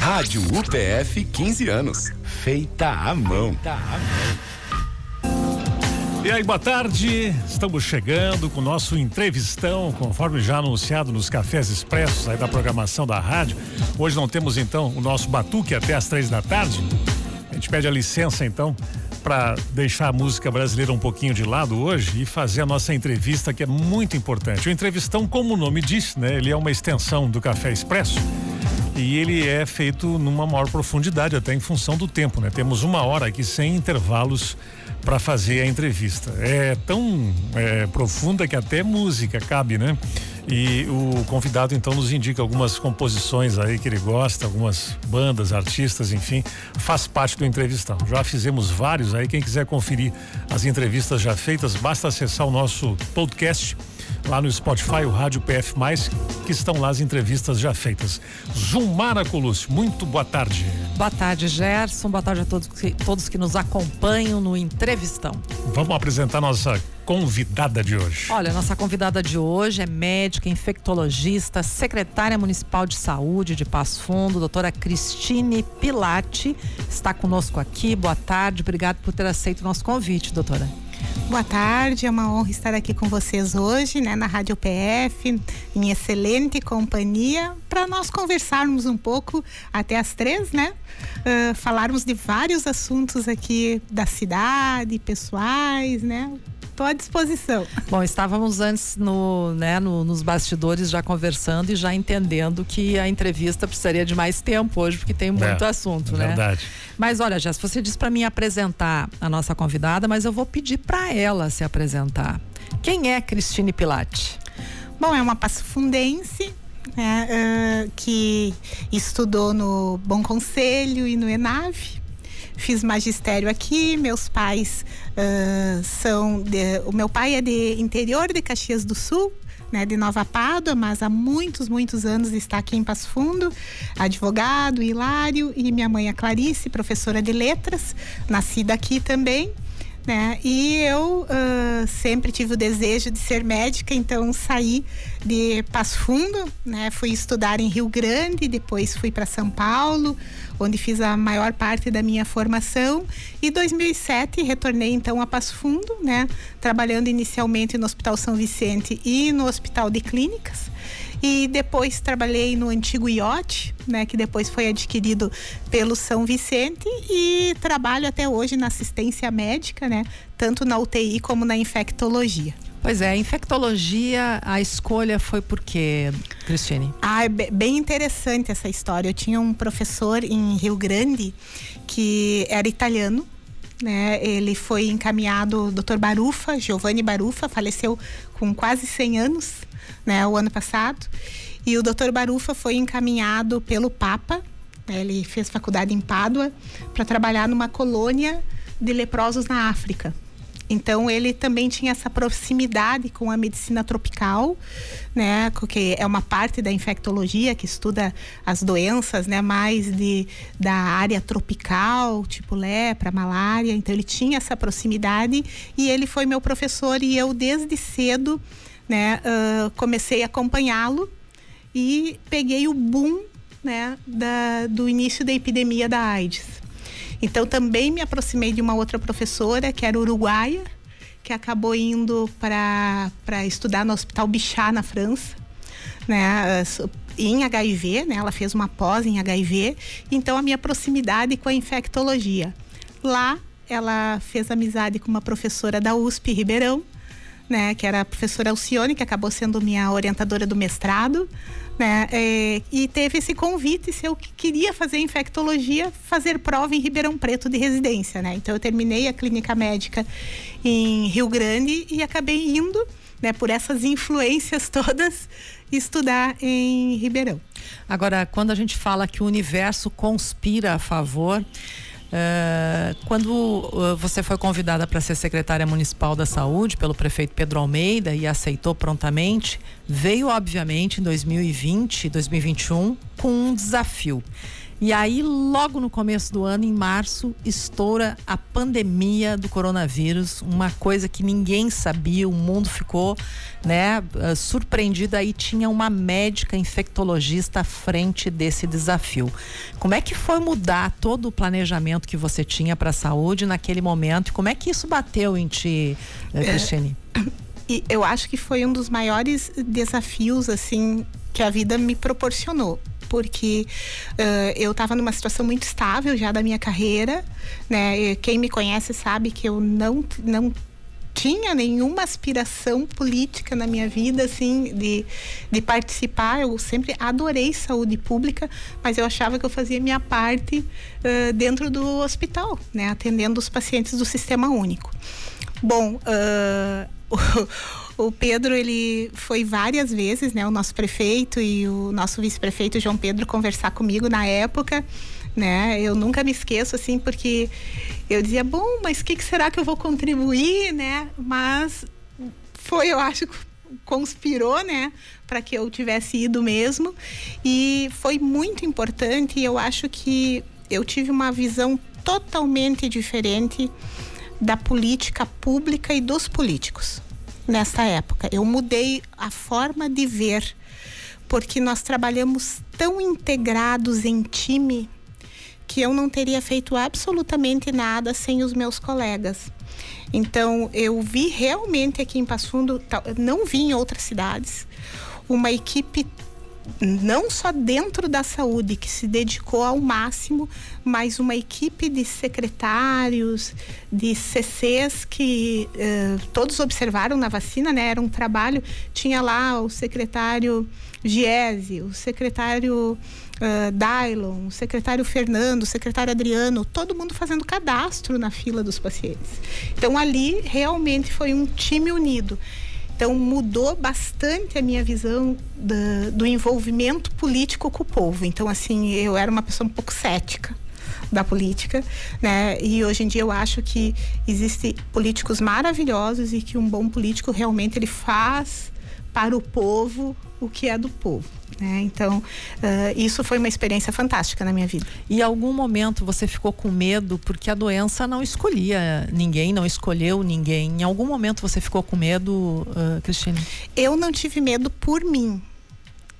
Rádio UPF 15 anos. Feita à mão. Feita à mão. E aí, boa tarde. Estamos chegando com o nosso entrevistão, conforme já anunciado nos cafés expressos aí da programação da rádio. Hoje não temos então o nosso batuque até às três da tarde. A gente pede a licença então para deixar a música brasileira um pouquinho de lado hoje e fazer a nossa entrevista que é muito importante. O entrevistão, como o nome diz, né? Ele é uma extensão do Café Expresso e ele é feito numa maior profundidade até em função do tempo, né? Temos uma hora aqui sem intervalos para fazer a entrevista. É tão é, profunda que até música cabe, né? E o convidado então nos indica algumas composições aí que ele gosta, algumas bandas, artistas, enfim, faz parte do entrevistão. Já fizemos vários aí, quem quiser conferir as entrevistas já feitas, basta acessar o nosso podcast lá no Spotify, o Rádio PF, que estão lá as entrevistas já feitas. Zumara Colúcio, muito boa tarde. Boa tarde, Gerson. Boa tarde a todos, todos que nos acompanham no Entrevistão. Vamos apresentar nossa convidada de hoje? Olha, nossa convidada de hoje é médica, infectologista, secretária municipal de saúde de Passo Fundo, doutora Cristine Pilati, está conosco aqui. Boa tarde, obrigado por ter aceito o nosso convite, doutora. Boa tarde, é uma honra estar aqui com vocês hoje, né, na Rádio PF, em excelente companhia, para nós conversarmos um pouco até as três, né? Uh, falarmos de vários assuntos aqui da cidade, pessoais, né? Estou à disposição. Bom, estávamos antes no, né, no, nos bastidores já conversando e já entendendo que a entrevista precisaria de mais tempo hoje, porque tem muito é, assunto, é né? Verdade. Mas olha, Jess, você disse para mim apresentar a nossa convidada, mas eu vou pedir para ela se apresentar. Quem é Cristine Pilate? Bom, é uma passafundense né, uh, que estudou no Bom Conselho e no ENAVE fiz magistério aqui, meus pais uh, são. De, o meu pai é de interior de Caxias do Sul, né, de Nova Pádua, mas há muitos, muitos anos está aqui em Passo Fundo, advogado, Hilário, e minha mãe, a Clarice, professora de letras, nascida aqui também. Né? E eu uh, sempre tive o desejo de ser médica, então saí de Passo Fundo, né? Fui estudar em Rio Grande, depois fui para São Paulo, onde fiz a maior parte da minha formação. E 2007 retornei então a Passo Fundo, né? Trabalhando inicialmente no Hospital São Vicente e no Hospital de Clínicas. E depois trabalhei no antigo IOT, né, que depois foi adquirido pelo São Vicente e trabalho até hoje na assistência médica, né, tanto na UTI como na infectologia. Pois é, a infectologia, a escolha foi por quê, Cristine? Ah, é bem interessante essa história. Eu tinha um professor em Rio Grande que era italiano, né? Ele foi encaminhado, Dr. Barufa, Giovanni Barufa, faleceu com quase 100 anos, né, o ano passado. E o Dr. Barufa foi encaminhado pelo Papa, né, ele fez faculdade em Pádua, para trabalhar numa colônia de leprosos na África. Então ele também tinha essa proximidade com a medicina tropical, né, que é uma parte da infectologia que estuda as doenças, né, mais de da área tropical, tipo lepra, malária. Então ele tinha essa proximidade e ele foi meu professor e eu desde cedo, né, uh, comecei a acompanhá-lo e peguei o boom, né, da, do início da epidemia da AIDS. Então também me aproximei de uma outra professora que era uruguaia, que acabou indo para estudar no Hospital Bichat na França, né? Em HIV, né? Ela fez uma pós em HIV, então a minha proximidade com a infectologia. Lá ela fez amizade com uma professora da USP Ribeirão, né, que era a professora Alcione, que acabou sendo minha orientadora do mestrado, né, é, e teve esse convite se eu queria fazer infectologia, fazer prova em Ribeirão Preto de residência, né. Então eu terminei a clínica médica em Rio Grande e acabei indo, né, por essas influências todas, estudar em Ribeirão. Agora, quando a gente fala que o universo conspira a favor, quando uh, você foi convidada para ser secretária municipal da saúde pelo prefeito Pedro Almeida e aceitou prontamente, veio obviamente em 2020, 2021 com um desafio. E aí, logo no começo do ano, em março, estoura a pandemia do coronavírus, uma coisa que ninguém sabia, o mundo ficou, né, eh, surpreendido. Aí tinha uma médica infectologista à frente desse desafio. Como é que foi mudar todo o planejamento que você tinha para a saúde naquele momento? Como é que isso bateu em ti, eh, é, Cristiane? E eu acho que foi um dos maiores desafios, assim, que a vida me proporcionou porque uh, eu estava numa situação muito estável já da minha carreira, né? Quem me conhece sabe que eu não não tinha nenhuma aspiração política na minha vida, assim, de, de participar. Eu sempre adorei saúde pública, mas eu achava que eu fazia minha parte uh, dentro do hospital, né? Atendendo os pacientes do Sistema Único. Bom, uh, O Pedro, ele foi várias vezes, né, o nosso prefeito e o nosso vice-prefeito João Pedro conversar comigo na época, né? Eu nunca me esqueço assim porque eu dizia, bom, mas o que, que será que eu vou contribuir, né? Mas foi, eu acho, conspirou, né, para que eu tivesse ido mesmo. E foi muito importante e eu acho que eu tive uma visão totalmente diferente da política pública e dos políticos nessa época. Eu mudei a forma de ver, porque nós trabalhamos tão integrados em time que eu não teria feito absolutamente nada sem os meus colegas. Então, eu vi realmente aqui em Passo Fundo, não vi em outras cidades, uma equipe não só dentro da saúde, que se dedicou ao máximo, mas uma equipe de secretários, de CCs que eh, todos observaram na vacina, né? Era um trabalho, tinha lá o secretário Giese, o secretário uh, Dylon, o secretário Fernando, o secretário Adriano, todo mundo fazendo cadastro na fila dos pacientes. Então ali realmente foi um time unido. Então mudou bastante a minha visão do, do envolvimento político com o povo. Então assim, eu era uma pessoa um pouco cética da política, né? E hoje em dia eu acho que existem políticos maravilhosos e que um bom político realmente ele faz para o povo o que é do povo. Né? Então, uh, isso foi uma experiência fantástica na minha vida. E algum momento você ficou com medo porque a doença não escolhia ninguém, não escolheu ninguém. Em algum momento você ficou com medo, uh, Cristina? Eu não tive medo por mim.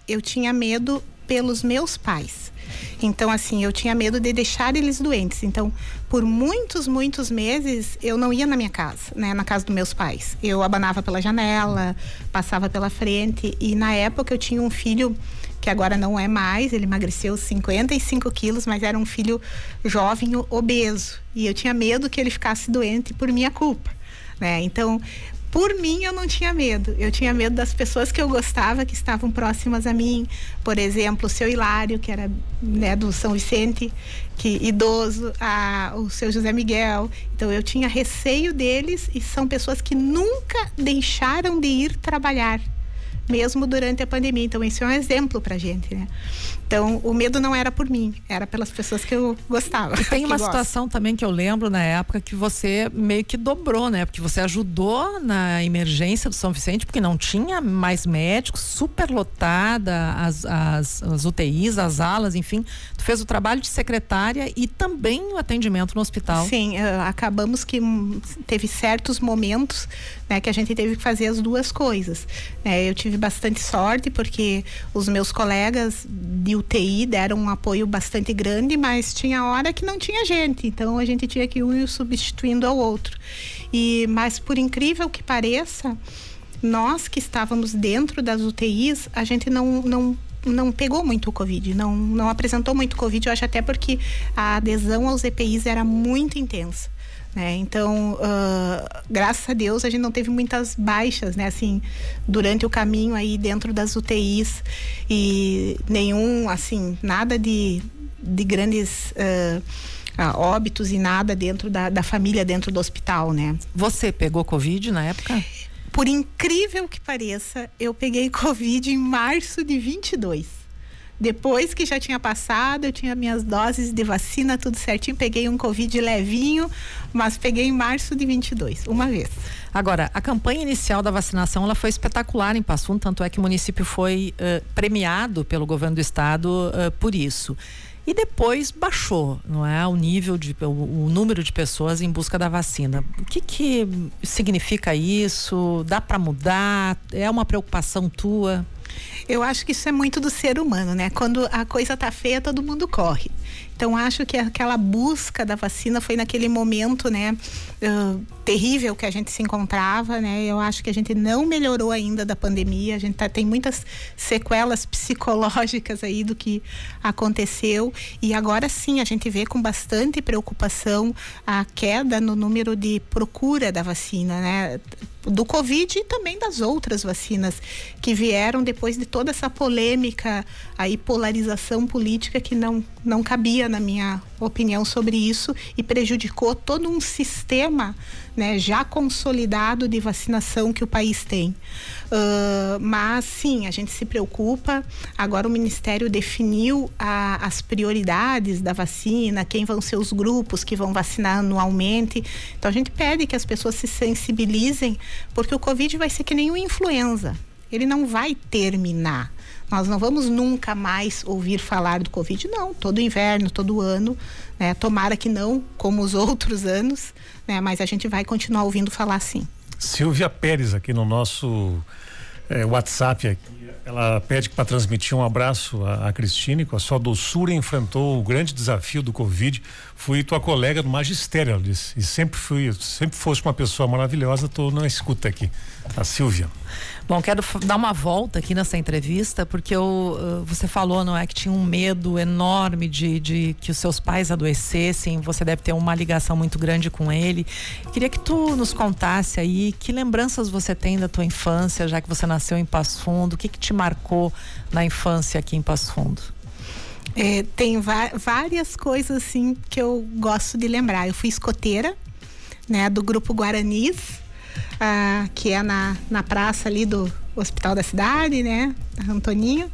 Eu tinha medo pelos meus pais. Então, assim, eu tinha medo de deixar eles doentes. Então, por muitos, muitos meses, eu não ia na minha casa, né? Na casa dos meus pais. Eu abanava pela janela, passava pela frente. E na época eu tinha um filho que agora não é mais, ele emagreceu 55 quilos, mas era um filho jovem obeso. E eu tinha medo que ele ficasse doente por minha culpa. Né? Então, por mim, eu não tinha medo. Eu tinha medo das pessoas que eu gostava, que estavam próximas a mim. Por exemplo, o seu Hilário, que era né, do São Vicente, que idoso, a, o seu José Miguel. Então, eu tinha receio deles e são pessoas que nunca deixaram de ir trabalhar mesmo durante a pandemia. Então, isso é um exemplo para gente, né? Então, o medo não era por mim, era pelas pessoas que eu gostava. E tem uma situação também que eu lembro na época que você meio que dobrou, né? Porque você ajudou na emergência do São Vicente, porque não tinha mais médicos, super lotada, as, as, as UTIs, as alas, enfim. Tu fez o trabalho de secretária e também o atendimento no hospital. Sim, uh, acabamos que teve certos momentos né, que a gente teve que fazer as duas coisas. É, eu tive bastante sorte porque os meus colegas de UTI deram um apoio bastante grande, mas tinha hora que não tinha gente, então a gente tinha que um ir substituindo ao outro. E mas por incrível que pareça, nós que estávamos dentro das UTIs, a gente não, não não pegou muito o Covid, não, não apresentou muito Covid, eu acho até porque a adesão aos EPIs era muito intensa. Né? Então, uh, graças a Deus, a gente não teve muitas baixas, né? Assim, durante o caminho aí dentro das UTIs e nenhum, assim, nada de, de grandes uh, uh, óbitos e nada dentro da, da família, dentro do hospital, né? Você pegou Covid na época? Por incrível que pareça, eu peguei Covid em março de 22. Depois que já tinha passado, eu tinha minhas doses de vacina, tudo certinho. Peguei um Covid levinho, mas peguei em março de 22, uma vez. Agora, a campanha inicial da vacinação ela foi espetacular em Passo tanto é que o município foi uh, premiado pelo governo do estado uh, por isso. e depois baixou, não é? O nível de o, o número de pessoas em busca da vacina. O que que significa isso? Dá para mudar? É uma preocupação tua? Eu acho que isso é muito do ser humano, né? Quando a coisa tá feia, todo mundo corre. Então acho que aquela busca da vacina foi naquele momento, né, uh, terrível que a gente se encontrava, né? Eu acho que a gente não melhorou ainda da pandemia. A gente tá, tem muitas sequelas psicológicas aí do que aconteceu e agora sim a gente vê com bastante preocupação a queda no número de procura da vacina, né? Do Covid e também das outras vacinas que vieram depois de toda essa polêmica, aí polarização política que não, não cabia na minha opinião, sobre isso e prejudicou todo um sistema né, já consolidado de vacinação que o país tem. Uh, mas sim, a gente se preocupa. Agora o Ministério definiu a, as prioridades da vacina, quem vão ser os grupos que vão vacinar anualmente. Então a gente pede que as pessoas se sensibilizem, porque o Covid vai ser que nem o influenza. Ele não vai terminar nós não vamos nunca mais ouvir falar do Covid, não. Todo inverno, todo ano, né? Tomara que não, como os outros anos, né? Mas a gente vai continuar ouvindo falar sim. Silvia Pérez aqui no nosso é, WhatsApp. Ela pede para transmitir um abraço a Cristine, com a sua doçura enfrentou o grande desafio do Covid. Fui tua colega do magistério, ela disse. E sempre fui, sempre fosse uma pessoa maravilhosa, tô na escuta aqui. A Silvia. Bom, quero dar uma volta aqui nessa entrevista, porque eu, você falou, não é, que tinha um medo enorme de, de que os seus pais adoecessem, você deve ter uma ligação muito grande com ele. Queria que tu nos contasse aí que lembranças você tem da tua infância, já que você nasceu em Passo Fundo, o que, que te marcou na infância aqui em Passo Fundo? É, tem várias coisas assim que eu gosto de lembrar. Eu fui escoteira, né, do grupo Guaranis ah, que é na, na praça ali do Hospital da Cidade, né? Antoninho.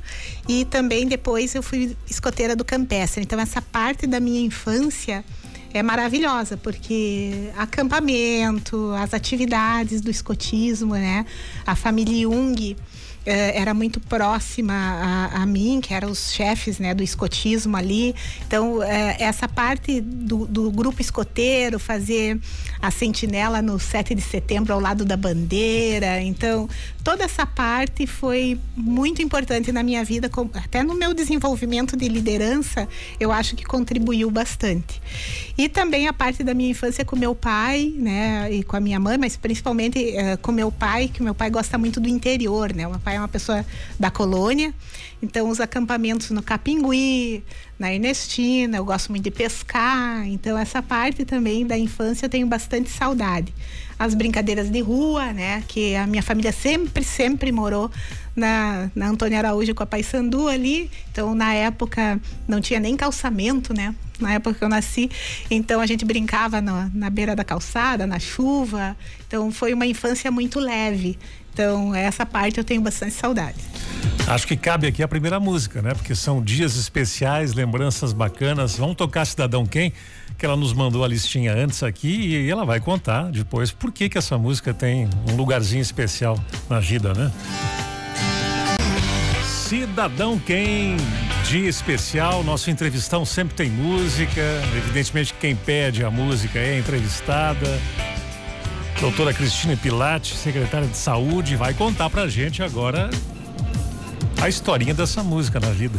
E também depois eu fui escoteira do Campestre. Então essa parte da minha infância é maravilhosa, porque acampamento, as atividades do escotismo, né? A família Jung eh, era muito próxima a, a, mim, que eram os chefes né, do escotismo ali. Então, eh, essa parte do, do, grupo escoteiro, fazer a sentinela no 7 de setembro ao lado da bandeira. Então, toda essa parte foi muito importante na minha vida, até no meu desenvolvimento de liderança, eu acho que contribuiu bastante. E também a parte da minha infância com meu pai, né, e com a minha mãe, mas principalmente uh, com meu pai, que meu pai gosta muito do interior, né? Meu pai é uma pessoa da colônia, então os acampamentos no Capingui, na Ernestina, eu gosto muito de pescar, então essa parte também da infância eu tenho bastante saudade. As brincadeiras de rua, né, que a minha família sempre, sempre morou na, na Antônia Araújo com a Paysandu ali, então na época não tinha nem calçamento, né, na época que eu nasci. Então a gente brincava na, na beira da calçada, na chuva. Então foi uma infância muito leve. Então essa parte eu tenho bastante saudade. Acho que cabe aqui a primeira música, né? Porque são dias especiais, lembranças bacanas. Vamos tocar Cidadão Quem? Que ela nos mandou a listinha antes aqui e ela vai contar depois por que que essa música tem um lugarzinho especial na vida, né? Cidadão Quem? Dia especial, nosso entrevistão sempre tem música. Evidentemente, quem pede a música é entrevistada. Doutora Cristina Pilate, secretária de Saúde, vai contar pra gente agora a historinha dessa música na vida.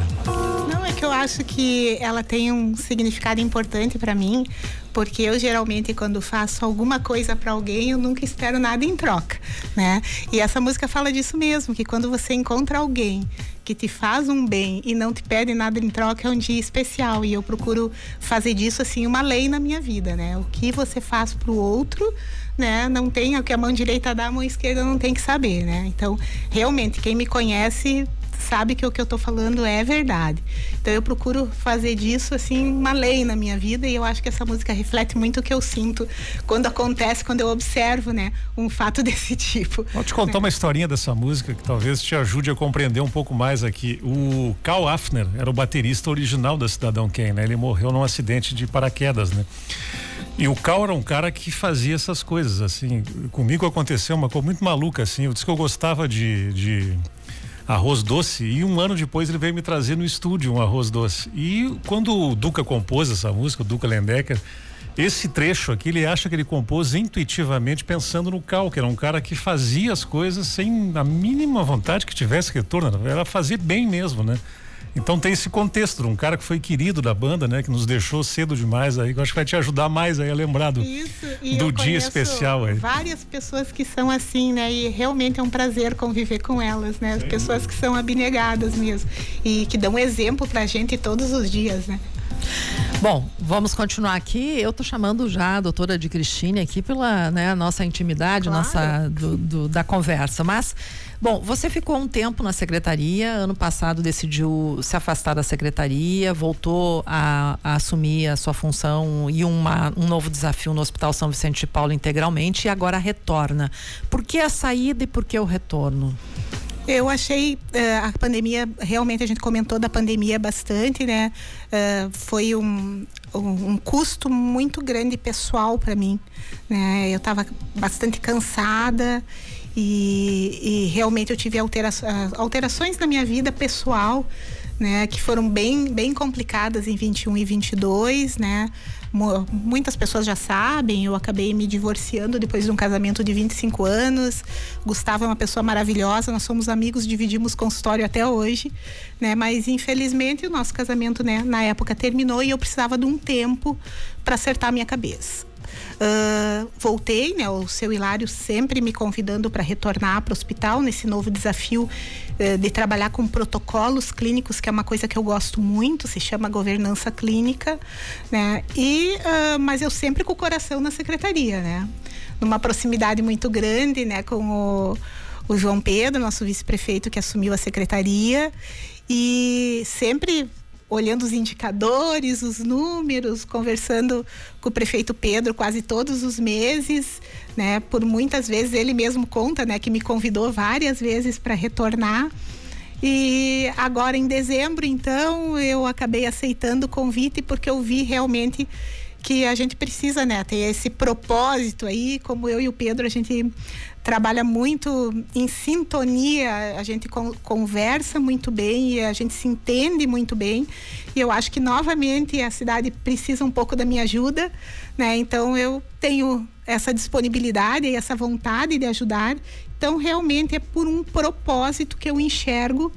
Não, é que eu acho que ela tem um significado importante para mim, porque eu geralmente quando faço alguma coisa para alguém, eu nunca espero nada em troca, né? E essa música fala disso mesmo, que quando você encontra alguém que te faz um bem e não te pede nada em troca é um dia especial e eu procuro fazer disso assim uma lei na minha vida, né? O que você faz pro outro, né? Não tem o que a mão direita dá, a mão esquerda não tem que saber, né? Então, realmente quem me conhece sabe que o que eu estou falando é verdade. Então eu procuro fazer disso assim uma lei na minha vida e eu acho que essa música reflete muito o que eu sinto quando acontece, quando eu observo, né, um fato desse tipo. Vou te contar né? uma historinha dessa música que talvez te ajude a compreender um pouco mais aqui. O Carl Afner era o baterista original da Cidadão Kane, né? Ele morreu num acidente de paraquedas, né? E o Cal era um cara que fazia essas coisas, assim. Comigo aconteceu uma coisa muito maluca, assim. Eu disse que eu gostava de, de arroz doce e um ano depois ele veio me trazer no estúdio um arroz doce. E quando o Duca compôs essa música, o Duca Lendecker, esse trecho aqui ele acha que ele compôs intuitivamente pensando no Cal, que era um cara que fazia as coisas sem a mínima vontade que tivesse retorno, era fazer bem mesmo, né? Então tem esse contexto, um cara que foi querido da banda, né? Que nos deixou cedo demais aí, que eu acho que vai te ajudar mais aí a lembrar do, Isso, do dia especial aí. Várias pessoas que são assim, né? E realmente é um prazer conviver com elas, né? As pessoas que são abnegadas mesmo. E que dão exemplo pra gente todos os dias, né? Bom, vamos continuar aqui. Eu tô chamando já a doutora de Cristine aqui pela né, nossa intimidade, claro. nossa do, do, da conversa. Mas, bom, você ficou um tempo na secretaria. Ano passado decidiu se afastar da secretaria, voltou a, a assumir a sua função e uma, um novo desafio no Hospital São Vicente de Paulo integralmente e agora retorna. Por que a saída e por que o retorno? Eu achei uh, a pandemia, realmente a gente comentou da pandemia bastante, né? Uh, foi um, um, um, custo muito grande pessoal para mim. Né? Eu estava bastante cansada e, e, realmente eu tive altera alterações na minha vida pessoal, né? Que foram bem, bem complicadas em 21 e 22, né? muitas pessoas já sabem, eu acabei me divorciando depois de um casamento de 25 anos. Gustavo é uma pessoa maravilhosa, nós somos amigos, dividimos consultório até hoje, né? Mas infelizmente o nosso casamento, né, na época terminou e eu precisava de um tempo para acertar a minha cabeça. Uh, voltei, né? O seu Hilário sempre me convidando para retornar para o hospital nesse novo desafio uh, de trabalhar com protocolos clínicos, que é uma coisa que eu gosto muito, se chama governança clínica, né? E, uh, mas eu sempre com o coração na secretaria, né? Numa proximidade muito grande, né? Com o, o João Pedro, nosso vice-prefeito que assumiu a secretaria e sempre olhando os indicadores, os números, conversando com o prefeito Pedro quase todos os meses, né? Por muitas vezes ele mesmo conta, né, que me convidou várias vezes para retornar. E agora em dezembro, então, eu acabei aceitando o convite porque eu vi realmente que a gente precisa, né, ter esse propósito aí, como eu e o Pedro, a gente trabalha muito em sintonia, a gente con conversa muito bem e a gente se entende muito bem. E eu acho que novamente a cidade precisa um pouco da minha ajuda, né? Então eu tenho essa disponibilidade e essa vontade de ajudar. Então realmente é por um propósito que eu enxergo,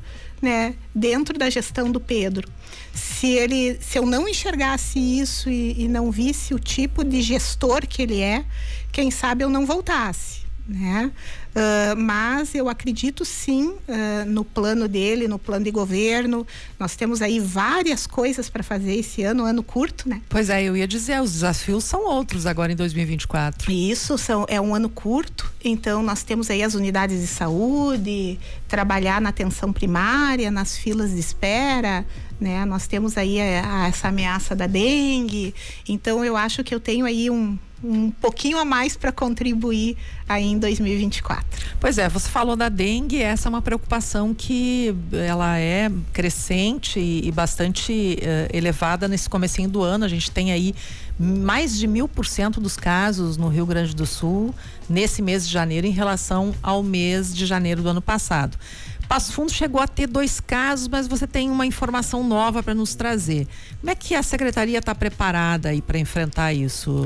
né, dentro da gestão do Pedro. Se ele, se eu não enxergasse isso e, e não visse o tipo de gestor que ele é, quem sabe eu não voltasse né? Uh, mas eu acredito sim uh, no plano dele, no plano de governo. Nós temos aí várias coisas para fazer esse ano, ano curto, né? Pois é, eu ia dizer, os desafios são outros agora em 2024. Isso são, é um ano curto, então nós temos aí as unidades de saúde, trabalhar na atenção primária, nas filas de espera, né? Nós temos aí a, eh, a, essa ameaça da dengue, então eu acho que eu tenho aí um, um pouquinho a mais para contribuir aí em 2024. Pois é, você falou da dengue, essa é uma preocupação que ela é crescente e, bastante uh, elevada nesse comecinho do ano. A gente tem aí mais de mil por cento dos casos no Rio Grande do Sul nesse mês de janeiro em relação ao mês de janeiro do ano passado. Passo Fundo chegou a ter dois casos, mas você tem uma informação nova para nos trazer. Como é que a secretaria está preparada aí para enfrentar isso?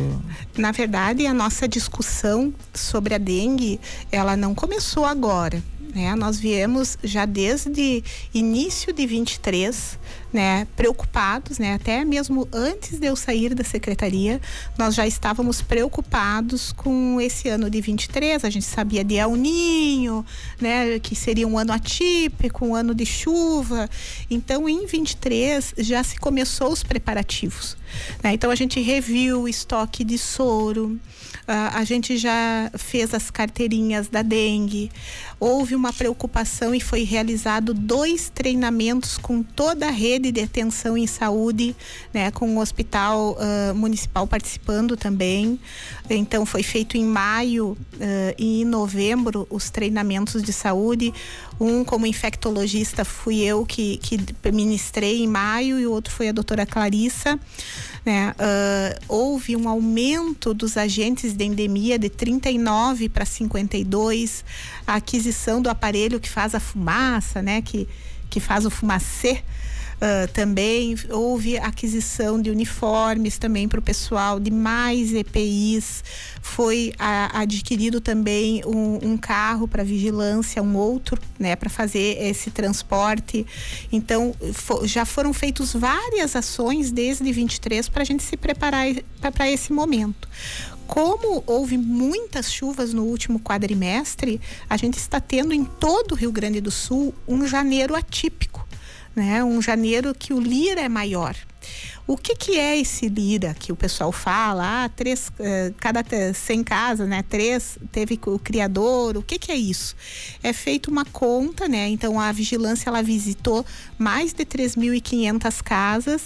Na verdade, a nossa discussão sobre a dengue, ela não começou agora. Né? Nós viemos já desde início de 23, né, preocupados, né, até mesmo antes de eu sair da secretaria, nós já estávamos preocupados com esse ano de 23. A gente sabia de El Ninho, né, que seria um ano atípico, um ano de chuva. Então, em 23 já se começou os preparativos. Né? Então, a gente reviu o estoque de soro. Uh, a gente já fez as carteirinhas da dengue. Houve uma preocupação e foi realizado dois treinamentos com toda a rede rede de atenção em saúde, né, com o hospital uh, municipal participando também. Então foi feito em maio uh, e em novembro os treinamentos de saúde. Um como infectologista fui eu que, que ministrei em maio e o outro foi a doutora Clarissa. Né? Uh, houve um aumento dos agentes de endemia de 39 para 52, a aquisição do aparelho que faz a fumaça, né? que, que faz o fumacê. Uh, também houve aquisição de uniformes também para o pessoal, de mais EPIs. Foi adquirido também um, um carro para vigilância, um outro, né, para fazer esse transporte. Então, já foram feitas várias ações desde 23 para a gente se preparar para esse momento como houve muitas chuvas no último quadrimestre, a gente está tendo em todo o Rio Grande do Sul um janeiro atípico né? Um janeiro que o lira é maior. O que, que é esse lira que o pessoal fala? Ah, três, eh, cada 100 casas, né? Três teve o criador. O que, que é isso? É feita uma conta, né? Então a vigilância ela visitou mais de 3.500 casas,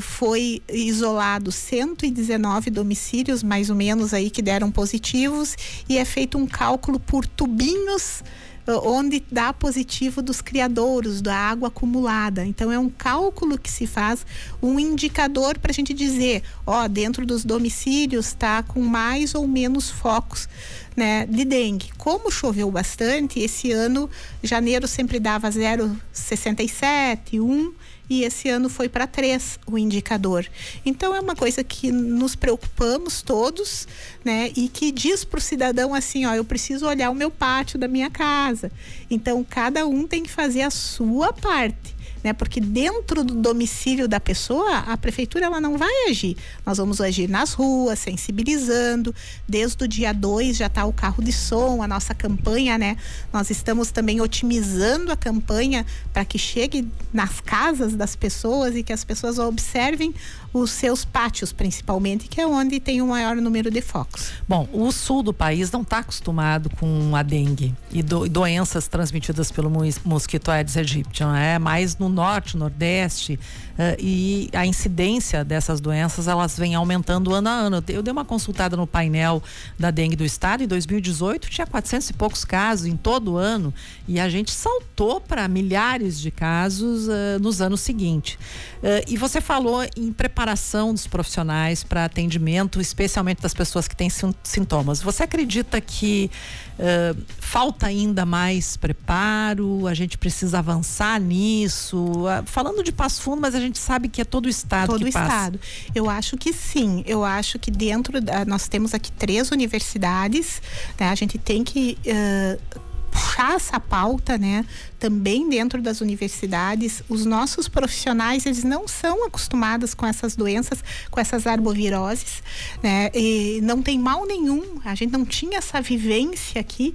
foi isolado 119 domicílios, mais ou menos aí que deram positivos, e é feito um cálculo por tubinhos onde dá positivo dos criadouros, da água acumulada. Então é um cálculo que se faz, um indicador para a gente dizer, ó, dentro dos domicílios está com mais ou menos focos né, de dengue. Como choveu bastante, esse ano janeiro sempre dava 0,67, 1 e esse ano foi para três o indicador. Então é uma coisa que nos preocupamos todos, né? E que diz para o cidadão assim, ó, eu preciso olhar o meu pátio da minha casa. Então cada um tem que fazer a sua parte né? Porque dentro do domicílio da pessoa, a prefeitura ela não vai agir. Nós vamos agir nas ruas, sensibilizando. Desde o dia 2 já está o carro de som, a nossa campanha, né? Nós estamos também otimizando a campanha para que chegue nas casas das pessoas e que as pessoas observem os seus pátios, principalmente, que é onde tem o maior número de focos. Bom, o sul do país não está acostumado com a dengue e do, doenças transmitidas pelo mosquito Aedes aegypti, é mais no norte, nordeste, uh, e a incidência dessas doenças elas vem aumentando ano a ano. Eu dei uma consultada no painel da dengue do estado em 2018 tinha 400 e poucos casos em todo ano e a gente saltou para milhares de casos uh, nos anos seguintes. Uh, e você falou em preparação dos profissionais para atendimento, especialmente das pessoas que têm sintomas. Você acredita que falta ainda mais preparo? A gente precisa avançar nisso? Uh, falando de Passo Fundo, mas a gente sabe que é todo o estado todo que o passa. estado. Eu acho que sim. Eu acho que dentro da, nós temos aqui três universidades. Né? A gente tem que uh, puxar essa pauta, né? Também dentro das universidades, os nossos profissionais eles não são acostumados com essas doenças, com essas arboviroses, né? E não tem mal nenhum. A gente não tinha essa vivência aqui,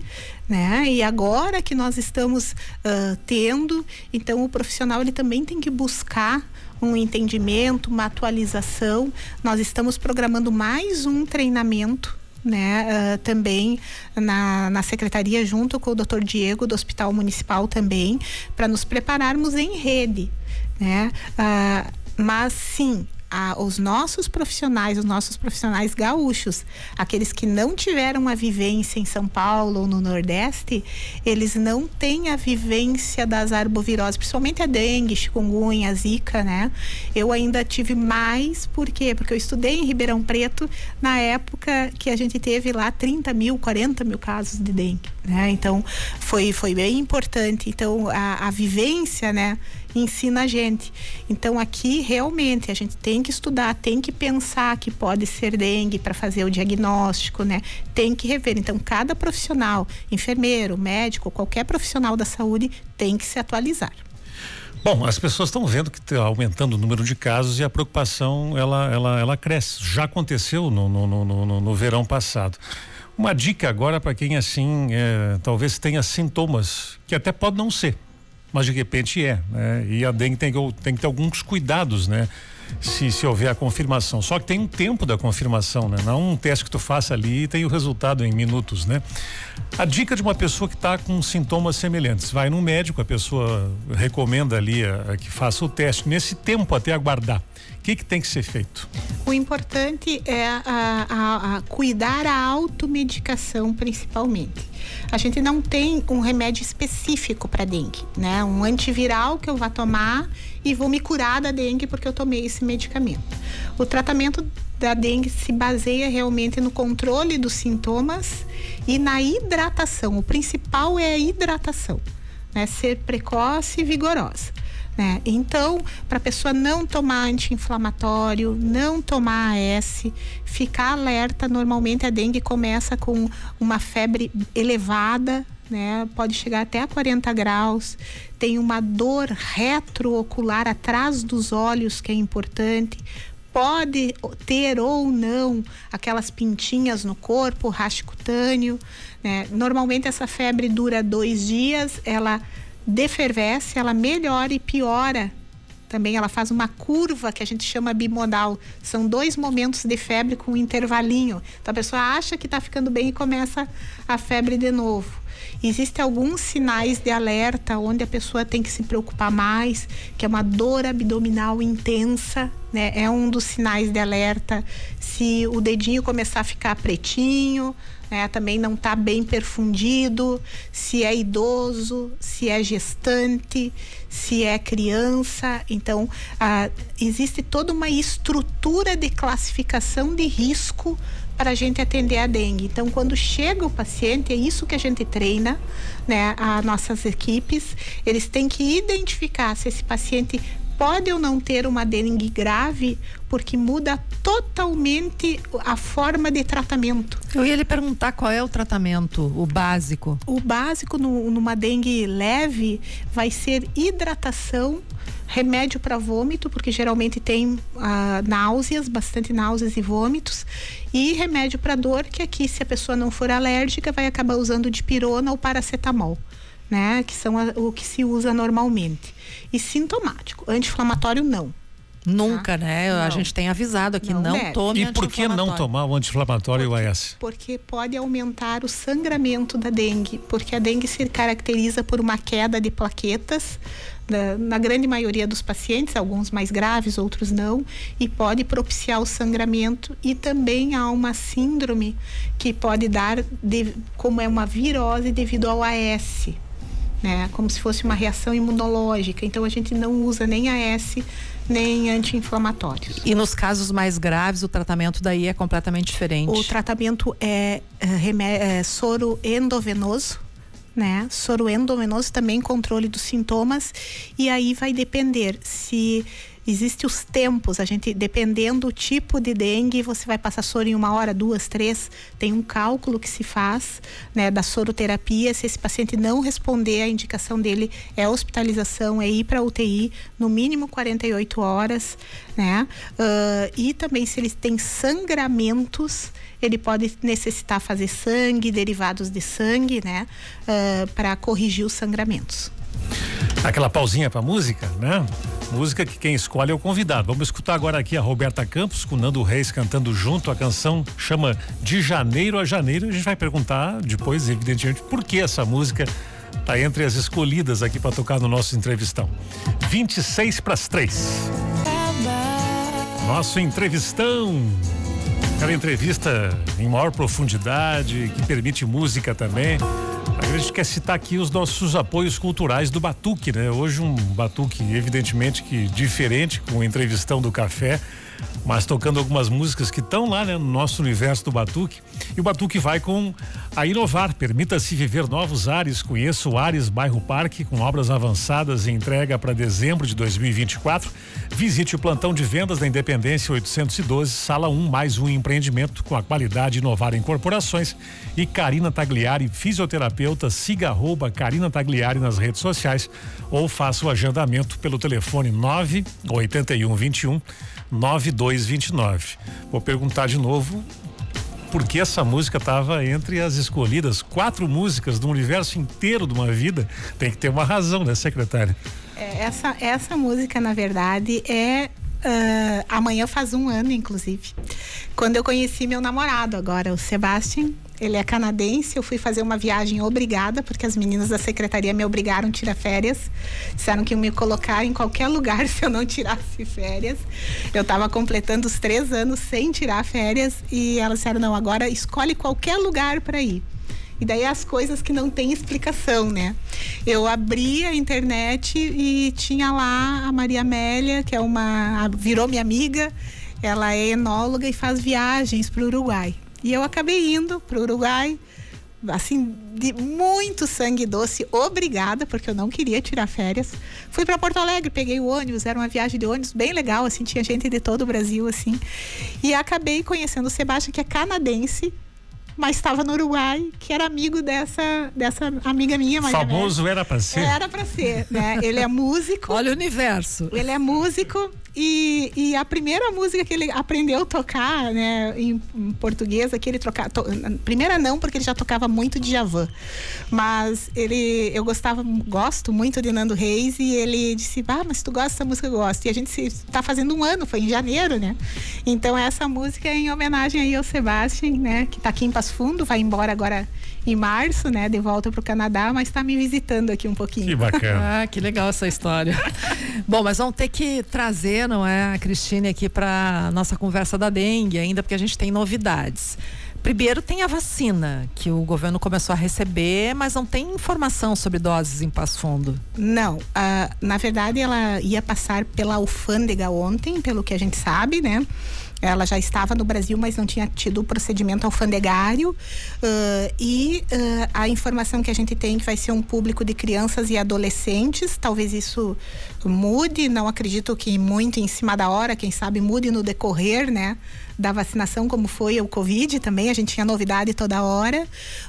né? E agora que nós estamos uh, tendo, então o profissional ele também tem que buscar um entendimento, uma atualização. Nós estamos programando mais um treinamento né, uh, também na, na secretaria, junto com o doutor Diego, do Hospital Municipal também, para nos prepararmos em rede. Né? Uh, mas sim, a, os nossos profissionais, os nossos profissionais gaúchos, aqueles que não tiveram a vivência em São Paulo ou no Nordeste, eles não têm a vivência das arboviroses, principalmente a dengue, chikungunya, zika, né? Eu ainda tive mais, por quê? Porque eu estudei em Ribeirão Preto na época que a gente teve lá 30 mil, 40 mil casos de dengue, né? Então, foi, foi bem importante. Então, a, a vivência, né? ensina a gente. Então aqui realmente a gente tem que estudar, tem que pensar que pode ser dengue para fazer o diagnóstico, né? Tem que rever. Então cada profissional, enfermeiro, médico, qualquer profissional da saúde tem que se atualizar. Bom, as pessoas estão vendo que está aumentando o número de casos e a preocupação ela, ela, ela cresce. Já aconteceu no, no, no, no, no verão passado. Uma dica agora para quem assim é, talvez tenha sintomas que até pode não ser, mas de repente é, né? E a dengue tem que, tem que ter alguns cuidados, né? se, se houver a confirmação. Só que tem um tempo da confirmação, né? Não um teste que tu faça ali e tem o resultado em minutos, né? A dica de uma pessoa que está com sintomas semelhantes, vai no médico, a pessoa recomenda ali a, a que faça o teste nesse tempo até aguardar. Que, que tem que ser feito? O importante é a, a, a cuidar a automedicação, principalmente. A gente não tem um remédio específico para dengue, né? Um antiviral que eu vá tomar e vou me curar da dengue porque eu tomei esse medicamento. O tratamento da dengue se baseia realmente no controle dos sintomas e na hidratação. O principal é a hidratação, né? Ser precoce e vigorosa. Né? Então, para a pessoa não tomar anti-inflamatório, não tomar AS, ficar alerta, normalmente a dengue começa com uma febre elevada, né? Pode chegar até a 40 graus. Tem uma dor retroocular atrás dos olhos, que é importante. Pode ter ou não aquelas pintinhas no corpo, raste cutâneo. Né? Normalmente essa febre dura dois dias, ela defervesce, ela melhora e piora. Também ela faz uma curva que a gente chama bimodal. São dois momentos de febre com um intervalinho. Então a pessoa acha que está ficando bem e começa a febre de novo. Existem alguns sinais de alerta onde a pessoa tem que se preocupar mais, que é uma dor abdominal intensa, né? É um dos sinais de alerta. Se o dedinho começar a ficar pretinho, né? Também não está bem perfundido, se é idoso, se é gestante, se é criança. Então, ah, existe toda uma estrutura de classificação de risco para a gente atender a dengue. Então, quando chega o paciente, é isso que a gente treina, né? As nossas equipes, eles têm que identificar se esse paciente pode ou não ter uma dengue grave, porque muda totalmente a forma de tratamento. Eu ia lhe perguntar qual é o tratamento, o básico. O básico no, numa dengue leve vai ser hidratação, remédio para vômito, porque geralmente tem ah, náuseas, bastante náuseas e vômitos, e remédio para dor, que aqui, se a pessoa não for alérgica, vai acabar usando dipirona ou paracetamol né? Que são a, o que se usa normalmente. E sintomático. Anti-inflamatório, não. Nunca, tá? né? Não. A gente tem avisado aqui, não, não é. tome E por que não tomar o anti-inflamatório e o AS? Porque pode aumentar o sangramento da dengue, porque a dengue se caracteriza por uma queda de plaquetas, na, na grande maioria dos pacientes, alguns mais graves, outros não, e pode propiciar o sangramento e também há uma síndrome que pode dar, de, como é uma virose devido ao AS, né? Como se fosse uma reação imunológica. Então a gente não usa nem AS nem anti-inflamatórios. E nos casos mais graves, o tratamento daí é completamente diferente? O tratamento é, é, é soro endovenoso, né? Soro endovenoso também controle dos sintomas e aí vai depender se Existem os tempos, a gente, dependendo do tipo de dengue, você vai passar soro em uma hora, duas, três. Tem um cálculo que se faz né, da soroterapia. Se esse paciente não responder, a indicação dele é hospitalização, é ir para UTI, no mínimo 48 horas. Né? Uh, e também, se ele tem sangramentos, ele pode necessitar fazer sangue, derivados de sangue, né? Uh, para corrigir os sangramentos. Aquela pausinha para música, né? Música que quem escolhe é o convidado. Vamos escutar agora aqui a Roberta Campos com Nando Reis cantando junto. A canção chama De Janeiro a Janeiro. A gente vai perguntar depois, evidentemente, por que essa música está entre as escolhidas aqui para tocar no nosso entrevistão. 26 para as 3. Nosso entrevistão. Aquela entrevista em maior profundidade, que permite música também. A gente quer citar aqui os nossos apoios culturais do Batuque, né? Hoje um Batuque, evidentemente que diferente, com entrevistão do café mas tocando algumas músicas que estão lá né, no nosso universo do Batuque. E o Batuque vai com a inovar. Permita-se viver novos ares. Conheça o Ares Bairro Parque, com obras avançadas e entrega para dezembro de 2024. Visite o plantão de vendas da Independência 812, sala 1, mais um empreendimento com a qualidade inovar em corporações. E Karina Tagliari, fisioterapeuta, siga arroba Karina Tagliari nas redes sociais ou faça o agendamento pelo telefone 98121 9229. Vou perguntar de novo por que essa música estava entre as escolhidas. Quatro músicas do universo inteiro de uma vida. Tem que ter uma razão, né, secretária? É, essa, essa música, na verdade, é Uh, amanhã faz um ano, inclusive. Quando eu conheci meu namorado agora, o Sebastian, ele é canadense. Eu fui fazer uma viagem obrigada, porque as meninas da secretaria me obrigaram a tirar férias. Disseram que iam me colocar em qualquer lugar se eu não tirasse férias. Eu estava completando os três anos sem tirar férias e elas disseram: não, agora escolhe qualquer lugar para ir. E daí as coisas que não tem explicação, né? Eu abri a internet e tinha lá a Maria Amélia, que é uma. virou minha amiga. Ela é enóloga e faz viagens para o Uruguai. E eu acabei indo para o Uruguai, assim, de muito sangue doce, obrigada, porque eu não queria tirar férias. Fui para Porto Alegre, peguei o ônibus, era uma viagem de ônibus bem legal, assim, tinha gente de todo o Brasil, assim. E acabei conhecendo o Sebastião, que é canadense, mas estava no Uruguai, que era amigo dessa, dessa amiga minha. Maria Famoso era para ser? Era para ser, né? Ele é músico. Olha o universo. Ele é músico e, e a primeira música que ele aprendeu a tocar, né, em, em português, é que ele trocava. To, primeira não, porque ele já tocava muito de Javan. Mas ele, eu gostava, gosto muito de Nando Reis e ele disse: Ah, mas tu gosta dessa música? Eu gosto. E a gente está fazendo um ano, foi em janeiro, né? Então essa música é em homenagem aí ao Sebastian, né, que está aqui em Passo Fundo, vai embora agora em março, né, de volta para o Canadá, mas está me visitando aqui um pouquinho. Que bacana. ah, que legal essa história. Bom, mas vamos ter que trazer, não é, a Cristine aqui para nossa conversa da dengue ainda, porque a gente tem novidades. Primeiro tem a vacina, que o governo começou a receber, mas não tem informação sobre doses em Passo Fundo. Não. Uh, na verdade, ela ia passar pela alfândega ontem, pelo que a gente sabe, né? Ela já estava no Brasil, mas não tinha tido o procedimento alfandegário. Uh, e uh, a informação que a gente tem que vai ser um público de crianças e adolescentes. Talvez isso mude. Não acredito que muito em cima da hora. Quem sabe mude no decorrer, né? Da vacinação, como foi o Covid também, a gente tinha novidade toda hora.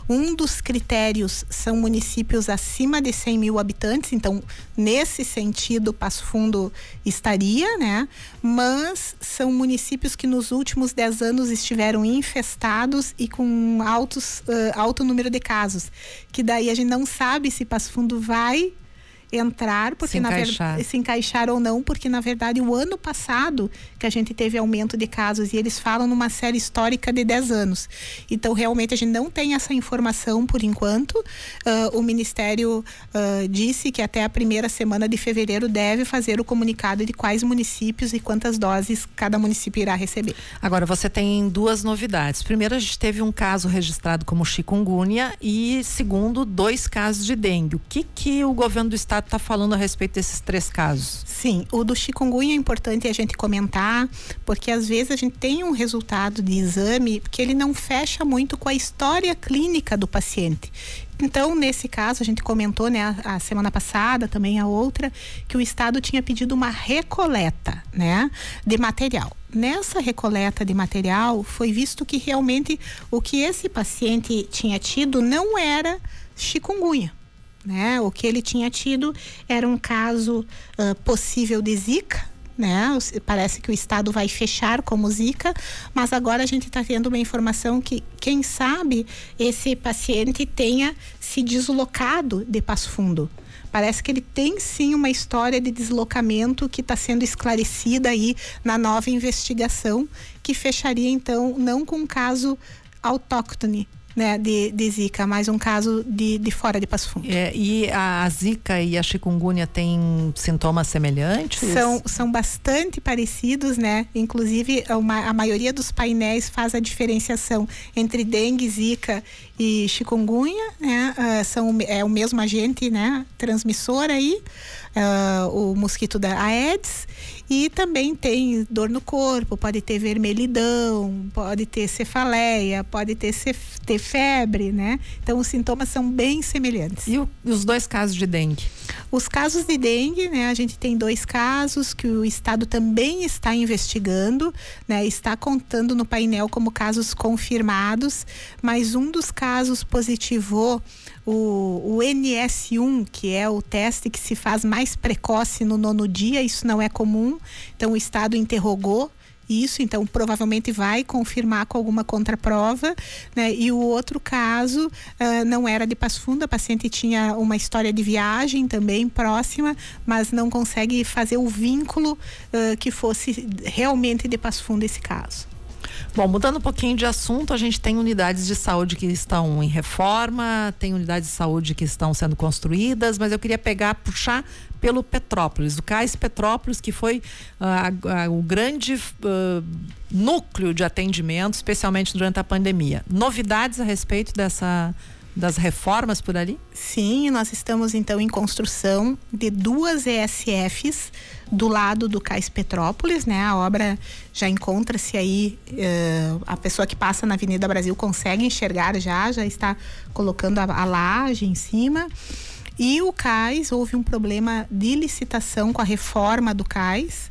Um dos critérios são municípios acima de 100 mil habitantes, então, nesse sentido, Passo Fundo estaria, né? Mas são municípios que nos últimos 10 anos estiveram infestados e com altos, uh, alto número de casos. Que daí a gente não sabe se Passo Fundo vai entrar, porque se na verdade se encaixar ou não, porque na verdade o ano passado que a gente teve aumento de casos e eles falam numa série histórica de 10 anos. Então realmente a gente não tem essa informação por enquanto. Uh, o Ministério uh, disse que até a primeira semana de fevereiro deve fazer o comunicado de quais municípios e quantas doses cada município irá receber. Agora você tem duas novidades. Primeiro a gente teve um caso registrado como chikungunya e segundo dois casos de dengue. O que que o governo do estado está falando a respeito desses três casos? Sim, o do chikungunya é importante a gente comentar, porque às vezes a gente tem um resultado de exame que ele não fecha muito com a história clínica do paciente. Então, nesse caso, a gente comentou, né, a, a, semana passada, também a outra, que o Estado tinha pedido uma recoleta, né, de material. Nessa recoleta de material, foi visto que realmente o que esse paciente tinha tido não era chikungunya né? O que ele tinha tido era um caso uh, possível de Zika, né? Parece que o estado vai fechar como Zika, mas agora a gente está tendo uma informação que, quem sabe, esse paciente tenha se deslocado de Passo Fundo. Parece que ele tem sim uma história de deslocamento que está sendo esclarecida aí na nova investigação, que fecharia então não com um caso autóctone, né, de, de Zika, mais um caso de, de fora de Passo Fundo. É, e a, a, Zika e a chikungunya têm sintomas semelhantes? São, são bastante parecidos, né? Inclusive, uma, a maioria dos painéis faz a diferenciação entre dengue, Zika e chikungunya, né? Uh, são, é o mesmo agente, né? Transmissor aí, uh, o mosquito da Aedes e também tem dor no corpo, pode ter vermelhidão, pode ter cefaleia, pode ter, cef ter febre, né? Então os sintomas são bem semelhantes. E, o, e, os dois casos de dengue? Os casos de dengue, né? A gente tem dois casos que o estado também está investigando, né? Está contando no painel como casos confirmados, mas um dos casos positivou o, o NS1, que é o teste que se faz mais precoce no nono dia, isso não é comum. Então o Estado interrogou isso, então provavelmente vai confirmar com alguma contraprova, né? E o outro caso uh, não era de Passo Fundo, a paciente tinha uma história de viagem também próxima, mas não consegue fazer o vínculo uh, que fosse realmente de Passo Fundo esse caso. Bom, mudando um pouquinho de assunto, a gente tem unidades de saúde que estão em reforma, tem unidades de saúde que estão sendo construídas, mas eu queria pegar, puxar pelo Petrópolis, o Cais Petrópolis, que foi uh, o grande uh, núcleo de atendimento, especialmente durante a pandemia. Novidades a respeito dessa das reformas por ali? Sim, nós estamos então em construção de duas ESFs do lado do Cais Petrópolis, né? A obra já encontra-se aí, uh, a pessoa que passa na Avenida Brasil consegue enxergar já, já está colocando a, a laje em cima. E o cais, houve um problema de licitação com a reforma do cais,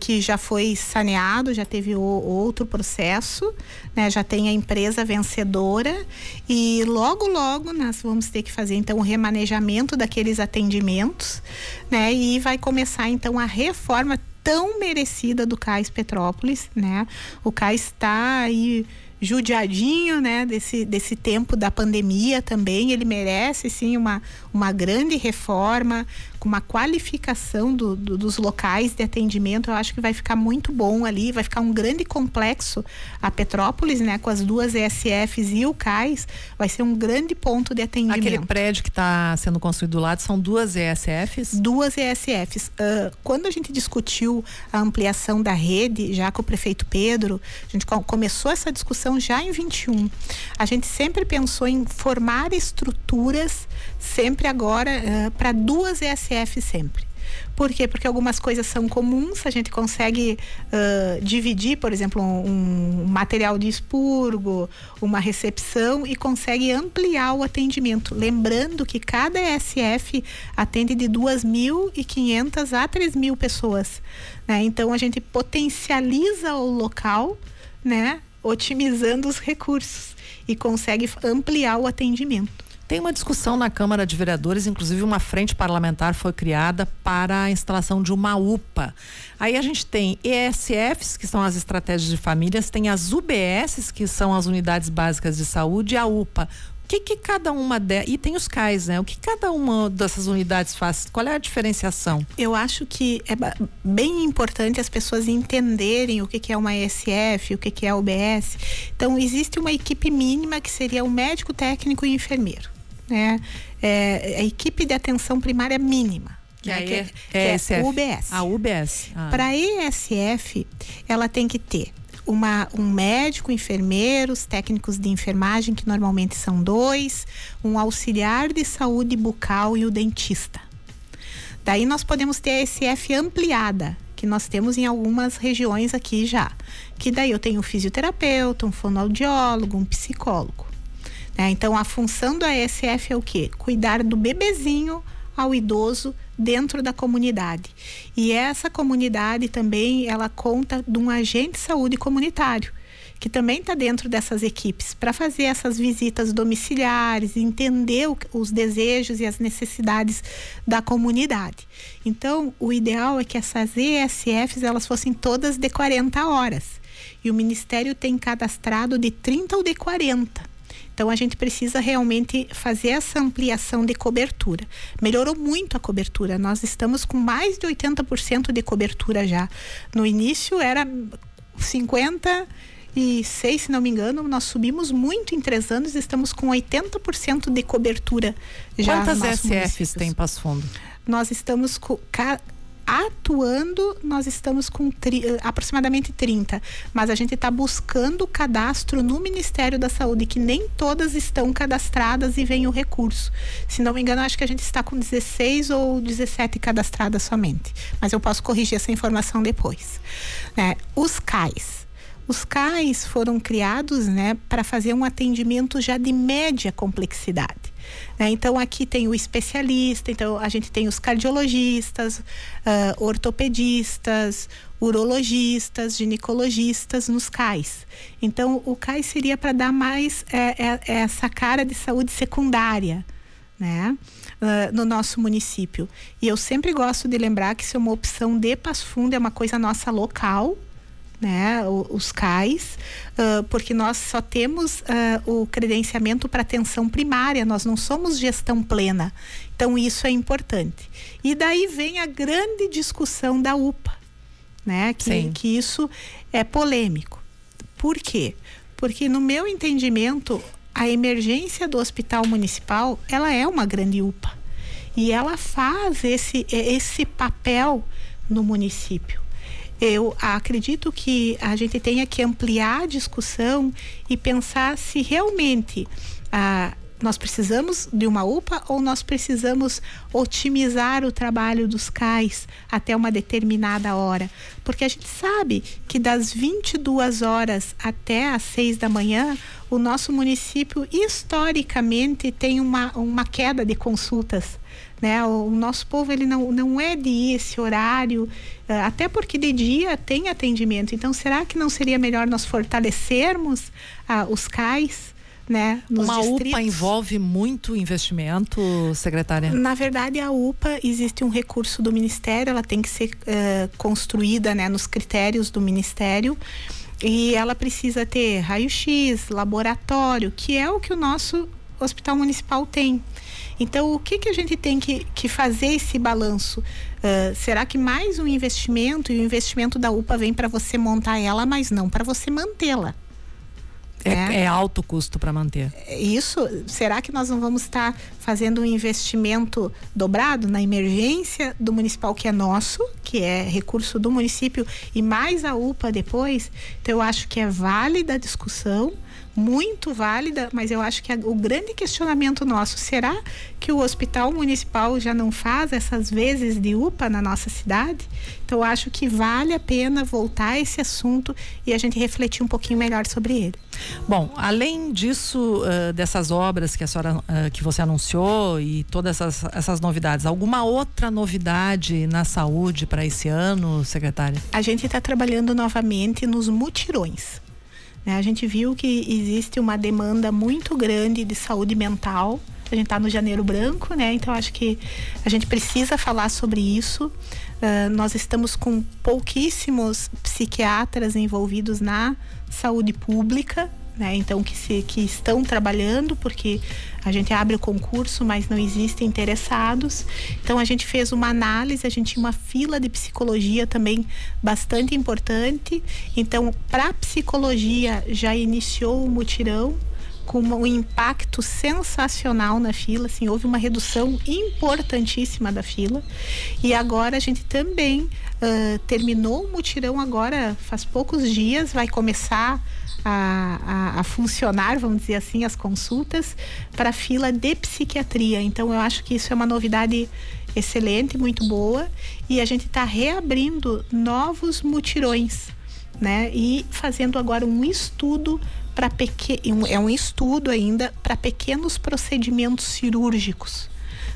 que já foi saneado, já teve o, outro processo, né? já tem a empresa vencedora e logo, logo nós vamos ter que fazer então o remanejamento daqueles atendimentos, né? E vai começar então a reforma tão merecida do Cais Petrópolis, né? O Cais está aí judiadinho, né, desse, desse tempo da pandemia também. Ele merece, sim, uma, uma grande reforma, com uma qualificação do, do, dos locais de atendimento. Eu acho que vai ficar muito bom ali, vai ficar um grande complexo. A Petrópolis, né, com as duas ESFs e o CAIS, vai ser um grande ponto de atendimento. Aquele prédio que está sendo construído do lado são duas ESFs? Duas ESFs. Uh, quando a gente discutiu a ampliação da rede, já com o prefeito Pedro, a gente começou essa discussão já em 21. A gente sempre pensou em formar estruturas, sempre agora, uh, para duas ESFs CF sempre. Por quê? Porque algumas coisas são comuns, a gente consegue uh, dividir, por exemplo, um, um, material de expurgo, uma recepção e consegue ampliar o atendimento. Lembrando que cada SF atende de 2.500 a 3.000 pessoas. Né? Então a gente potencializa o local, né? otimizando os recursos e consegue ampliar o atendimento. Tem uma discussão na Câmara de Vereadores, inclusive uma frente parlamentar foi criada para a instalação de uma UPA. Aí a gente tem ESFs, que são as estratégias de famílias, tem as UBSs, que são as unidades básicas de saúde, e a UPA. O que, que cada uma de... e tem os CAIs, né? O que cada uma dessas unidades faz? Qual é a diferenciação? Eu acho que é bem importante as pessoas entenderem o que, que é uma ESF, o que, que é a UBS. Então existe uma equipe mínima que seria o médico, técnico e enfermeiro né? É, a equipe de atenção primária mínima. Que, né? que, é, que é, é UBS. A UBS. Ah. Para a ESF, ela tem que ter uma, um médico, enfermeiros, técnicos de enfermagem, que normalmente são dois, um auxiliar de saúde bucal e o dentista. Daí nós podemos ter a ESF ampliada, que nós temos em algumas regiões aqui já. Que daí eu tenho um fisioterapeuta, um fonoaudiólogo, um psicólogo. Né? Então, a função da ESF é o quê? Cuidar do bebezinho ao idoso dentro da comunidade. E essa comunidade também, ela conta de um agente de saúde comunitário que também está dentro dessas equipes para fazer essas visitas domiciliares, entender o, os desejos e as necessidades da comunidade. Então, o ideal é que essas ESFs elas fossem todas de 40 horas. E o Ministério tem cadastrado de 30 ou de 40. Então a gente precisa realmente fazer essa ampliação de cobertura. Melhorou muito a cobertura. Nós estamos com mais de 80% de cobertura já. No início era 50 e seis, se não me engano, nós subimos muito em três anos, estamos com 80% de cobertura já. Quantas SFs tem Passo Fundo? Nós estamos com atuando, nós estamos com tri, aproximadamente 30, mas a gente está buscando cadastro no Ministério da Saúde, que nem todas estão cadastradas e vem o recurso. Se não me engano, acho que a gente está com 16 ou 17 cadastradas somente, mas eu posso corrigir essa informação depois. Né? Os CAIs. Os CAIs foram criados né, para fazer um atendimento já de média complexidade. Né? Então aqui tem o especialista, então a gente tem os cardiologistas, uh, ortopedistas, urologistas, ginecologistas nos CAIs. Então o CAIS seria para dar mais é, é, essa cara de saúde secundária. Né? Uh, no nosso município. E eu sempre gosto de lembrar que isso é uma opção de Passo Fundo, é uma coisa nossa local, né, os CAIs, uh, porque nós só temos uh, o credenciamento para atenção primária, nós não somos gestão plena. Então, isso é importante. E daí vem a grande discussão da UPA, né, que, que isso é polêmico. Por quê? Porque, no meu entendimento, a emergência do hospital municipal ela é uma grande UPA e ela faz esse, esse papel no município. Eu acredito que a gente tenha que ampliar a discussão e pensar se realmente ah, nós precisamos de uma UPA ou nós precisamos otimizar o trabalho dos CAIs até uma determinada hora. Porque a gente sabe que das 22 horas até as 6 da manhã, o nosso município historicamente tem uma, uma queda de consultas né? O, nosso povo ele não, não é de ir esse horário, eh, até porque de dia tem atendimento. Então, será que não seria melhor nós fortalecermos ah, os CAIs? Né, Uma distritos? UPA envolve muito investimento, secretária? Na verdade, a UPA existe um recurso do Ministério, ela tem que ser uh, construída né, nos critérios do Ministério e ela precisa ter raio-x, laboratório, que é o que o nosso hospital municipal tem. Então, o que, que a gente tem que, que fazer esse balanço? Uh, será que mais um investimento e o investimento da UPA vem para você montar ela, mas não para você mantê-la? É, é, é, alto custo para manter. Isso, será que nós não vamos estar fazendo um investimento dobrado na emergência do municipal que é nosso, que é recurso do município, e mais a UPA depois? Então eu acho que é válida a discussão muito válida, mas eu acho que a, o grande questionamento nosso será que o hospital municipal já não faz essas vezes de UPA na nossa cidade? Então eu acho que vale a pena voltar a esse assunto e a gente refletir um pouquinho melhor sobre ele. Bom, além disso, uh, dessas obras que a senhora, uh, que você anunciou e todas essas, essas novidades, alguma outra novidade na saúde para esse ano, secretária? A gente está trabalhando novamente nos mutirões. Né? A gente viu que existe uma demanda muito grande de saúde mental. A gente está no janeiro branco, né? Então acho que a gente precisa falar sobre isso. Uh, nós estamos com pouquíssimos psiquiatras envolvidos na saúde pública, né? Então que se que estão trabalhando porque a gente abre o concurso, mas não existem interessados. Então a gente fez uma análise, a gente tinha uma fila de psicologia também bastante importante. Então, para psicologia já iniciou o mutirão com um impacto sensacional na fila, assim, houve uma redução importantíssima da fila. E agora a gente também uh, terminou o mutirão agora faz poucos dias, vai começar a, a, a, funcionar, vamos dizer assim, as consultas para fila de psiquiatria. Então, eu acho que isso é uma novidade excelente, muito boa, e a gente está reabrindo novos mutirões, né? E fazendo agora um estudo para pequeno, é um estudo ainda para pequenos procedimentos cirúrgicos,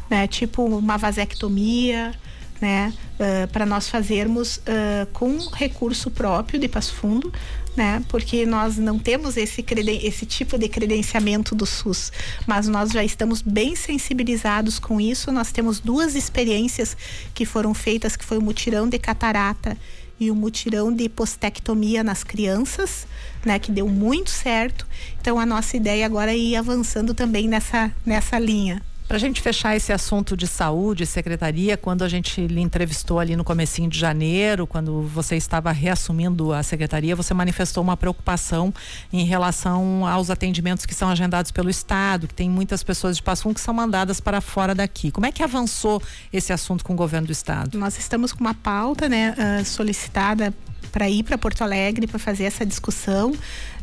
né? Tipo uma vasectomia, né? Uh, para nós fazermos uh, com recurso próprio de Passo Fundo, né? Porque nós não temos esse, esse tipo de credenciamento do SUS, mas nós já estamos bem sensibilizados com isso. Nós temos duas experiências que foram feitas, que foi o mutirão de catarata e o mutirão de postectomia nas crianças, né, que deu muito certo. Então a nossa ideia agora é ir avançando também nessa nessa linha. Para a gente fechar esse assunto de saúde, secretaria, quando a gente lhe entrevistou ali no comecinho de janeiro, quando você estava reassumindo a secretaria, você manifestou uma preocupação em relação aos atendimentos que são agendados pelo Estado, que tem muitas pessoas de Passo Fundo que são mandadas para fora daqui. Como é que avançou esse assunto com o governo do Estado? Nós estamos com uma pauta né, uh, solicitada para ir para Porto Alegre para fazer essa discussão,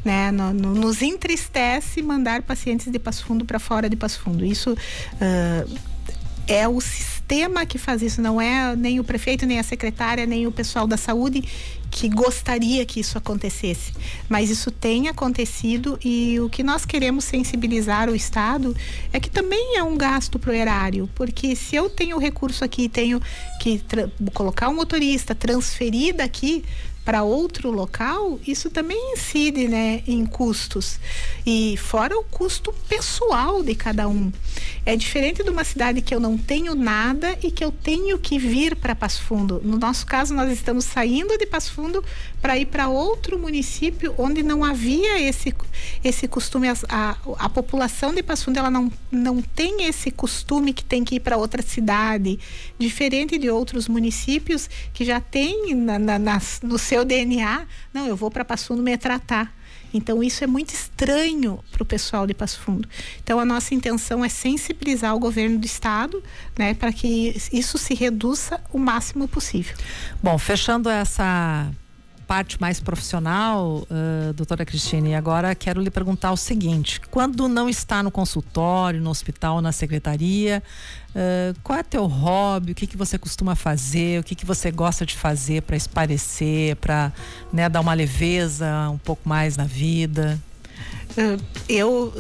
né? No, no, nos entristece mandar pacientes de Passo Fundo para fora de Passo Fundo. Isso uh, é o sistema que faz isso, não é nem o prefeito, nem a secretária, nem o pessoal da saúde que gostaria que isso acontecesse. Mas isso tem acontecido e o que nós queremos sensibilizar o Estado é que também é um gasto para o erário, porque se eu tenho recurso aqui, tenho que colocar um motorista, transferir daqui para outro local, isso também incide, né, em custos. E fora o custo pessoal de cada um. É diferente de uma cidade que eu não tenho nada e que eu tenho que vir para Passo Fundo. No nosso caso, nós estamos saindo de Passo Fundo para ir para outro município onde não havia esse, esse costume. A, a, população de Passo Fundo ela não, não tem esse costume que tem que ir para outra cidade, diferente de outros municípios que já tem na, na, no seu DNA. Não, eu vou para Passo Fundo me tratar. Então, isso é muito estranho para o pessoal de Passo Fundo. Então, a nossa intenção é sensibilizar o governo do estado, né, para que isso se reduza o máximo possível. Bom, fechando essa parte mais profissional, uh, doutora Cristine, agora quero lhe perguntar o seguinte: quando não está no consultório, no hospital, na secretaria, uh, qual é teu hobby? O que, que você costuma fazer? O que, que você gosta de fazer para esparecer, para né, dar uma leveza um pouco mais na vida? Eu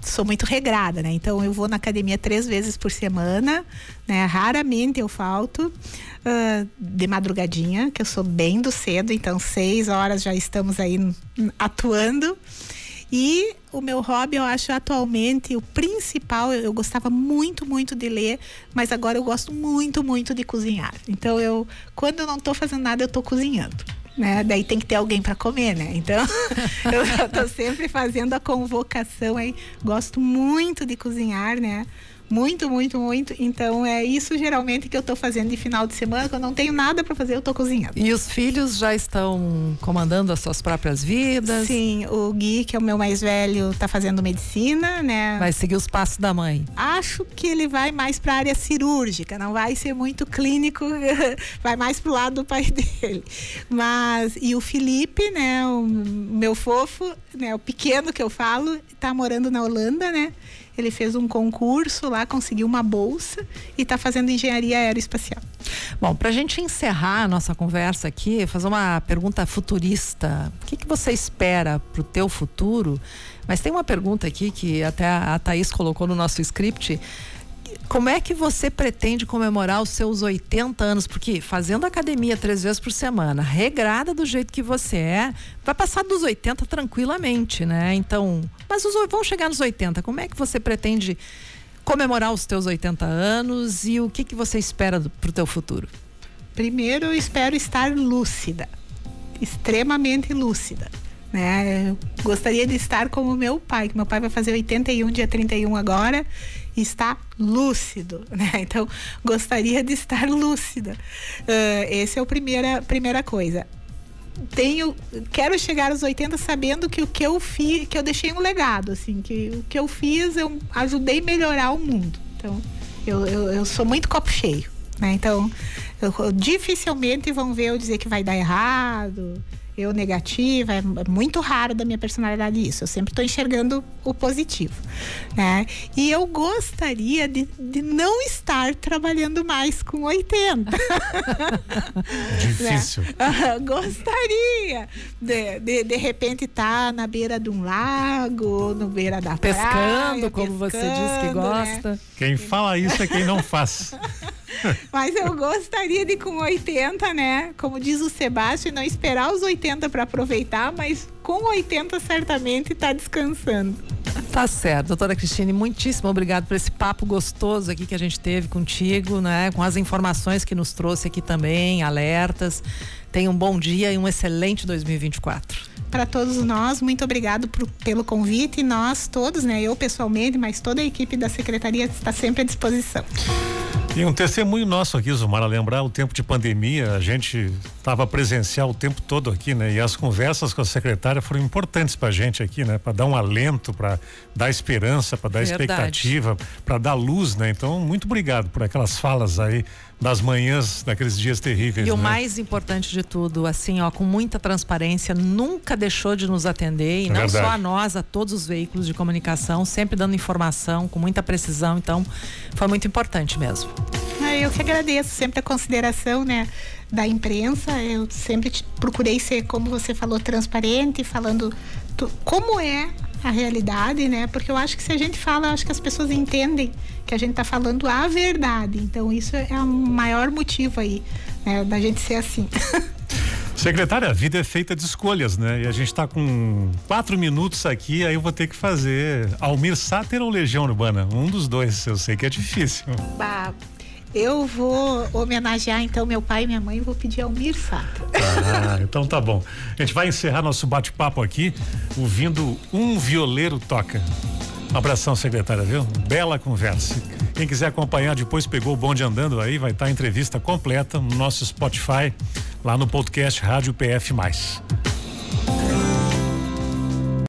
sou muito regrada, né? Então eu vou na academia três vezes por semana, né? Raramente eu falto uh, de madrugadinha, que eu sou bem do cedo, então seis horas já estamos aí atuando. E o meu hobby, eu acho atualmente o principal, eu, gostava muito, muito de ler, mas agora eu gosto muito, muito de cozinhar. Então eu, quando eu não estou fazendo nada, eu estou cozinhando né? Daí tem que ter alguém para comer, né? Então, eu estou sempre fazendo a convocação aí. Gosto muito de cozinhar, né? Muito, muito, muito. Então é isso geralmente que eu estou fazendo de final de semana, quando eu não tenho nada para fazer, eu estou cozinhando. E os filhos já estão comandando as suas próprias vidas? Sim, o Gui, que é o meu mais velho, está fazendo medicina, né? Vai seguir os passos da mãe. Acho que ele vai mais para a área cirúrgica, não vai ser muito clínico, vai mais pro lado do pai dele. Mas e o Felipe, né, o meu fofo, né, o pequeno que eu falo, está morando na Holanda, né? Ele fez um concurso lá, conseguiu uma bolsa e está fazendo engenharia aeroespacial. Bom, para a gente encerrar a nossa conversa aqui, fazer uma pergunta futurista. O que, que você espera para o teu futuro? Mas tem uma pergunta aqui que até a Thaís colocou no nosso script como é que você pretende comemorar os seus 80 anos? Porque fazendo academia três vezes por semana, regrada do jeito que você é, vai passar dos 80 tranquilamente, né? Então, mas os, vão chegar nos 80. Como é que você pretende comemorar os teus 80 anos e o que, que você espera para o teu futuro? Primeiro, eu espero estar lúcida, extremamente lúcida. Né? Eu gostaria de estar como meu pai, que meu pai vai fazer 81 dia 31 agora está lúcido, né? Então, gostaria de estar lúcida. Uh, esse é a primeira, primeira coisa. Tenho, quero chegar aos 80 sabendo que o que eu fiz, que eu deixei um legado, assim, que o que eu fiz, eu ajudei a melhorar o mundo. Então, eu, eu, eu sou muito copo cheio, né? Então, eu, dificilmente vão ver eu dizer que vai dar errado, eu negativa, é muito raro da minha personalidade isso. Eu sempre estou enxergando o positivo, né? E eu gostaria de, de não estar trabalhando mais com 80. Difícil. Né? gostaria de, de, de repente estar tá na beira de um lago, no beira da pescando, praia, como pescando, você diz que né? gosta. Né? Quem fala isso é quem não faz. Mas eu gostaria de com 80, né? Como diz o Sebastião, não esperar os 80 para aproveitar, mas com 80 certamente está descansando. Tá certo, doutora Cristine, muitíssimo obrigado por esse papo gostoso aqui que a gente teve contigo, né? Com as informações que nos trouxe aqui também, alertas. Tenha um bom dia e um excelente 2024 para todos nós. Muito obrigado por, pelo convite e nós todos, né? Eu pessoalmente, mas toda a equipe da secretaria está sempre à disposição. E um testemunho nosso aqui, Zumara, lembrar o tempo de pandemia, a gente estava presencial o tempo todo aqui, né? E as conversas com a secretária foram importantes para a gente aqui, né? Para dar um alento, para dar esperança, para dar Verdade. expectativa, para dar luz, né? Então, muito obrigado por aquelas falas aí das manhãs daqueles dias terríveis. E né? o mais importante de tudo, assim, ó, com muita transparência, nunca deixou de nos atender e é não verdade. só a nós, a todos os veículos de comunicação, sempre dando informação com muita precisão. Então, foi muito importante mesmo. Ah, eu que agradeço sempre a consideração, né? da imprensa, eu sempre procurei ser, como você falou, transparente, falando tu, como é a realidade, né? Porque eu acho que se a gente fala, acho que as pessoas entendem que a gente está falando a verdade. Então isso é o maior motivo aí né, da gente ser assim. Secretária, a vida é feita de escolhas, né? E a gente está com quatro minutos aqui, aí eu vou ter que fazer Almir Sáter ou Legião Urbana? Um dos dois, eu sei que é difícil. Bah, eu vou homenagear então meu pai e minha mãe e vou pedir Almir Sato. Ah, então tá bom. A gente vai encerrar nosso bate-papo aqui ouvindo Um Violeiro Toca. Um abração, secretária, viu? Bela conversa. Quem quiser acompanhar depois pegou o bonde andando aí, vai estar tá a entrevista completa no nosso Spotify, lá no podcast Rádio PF.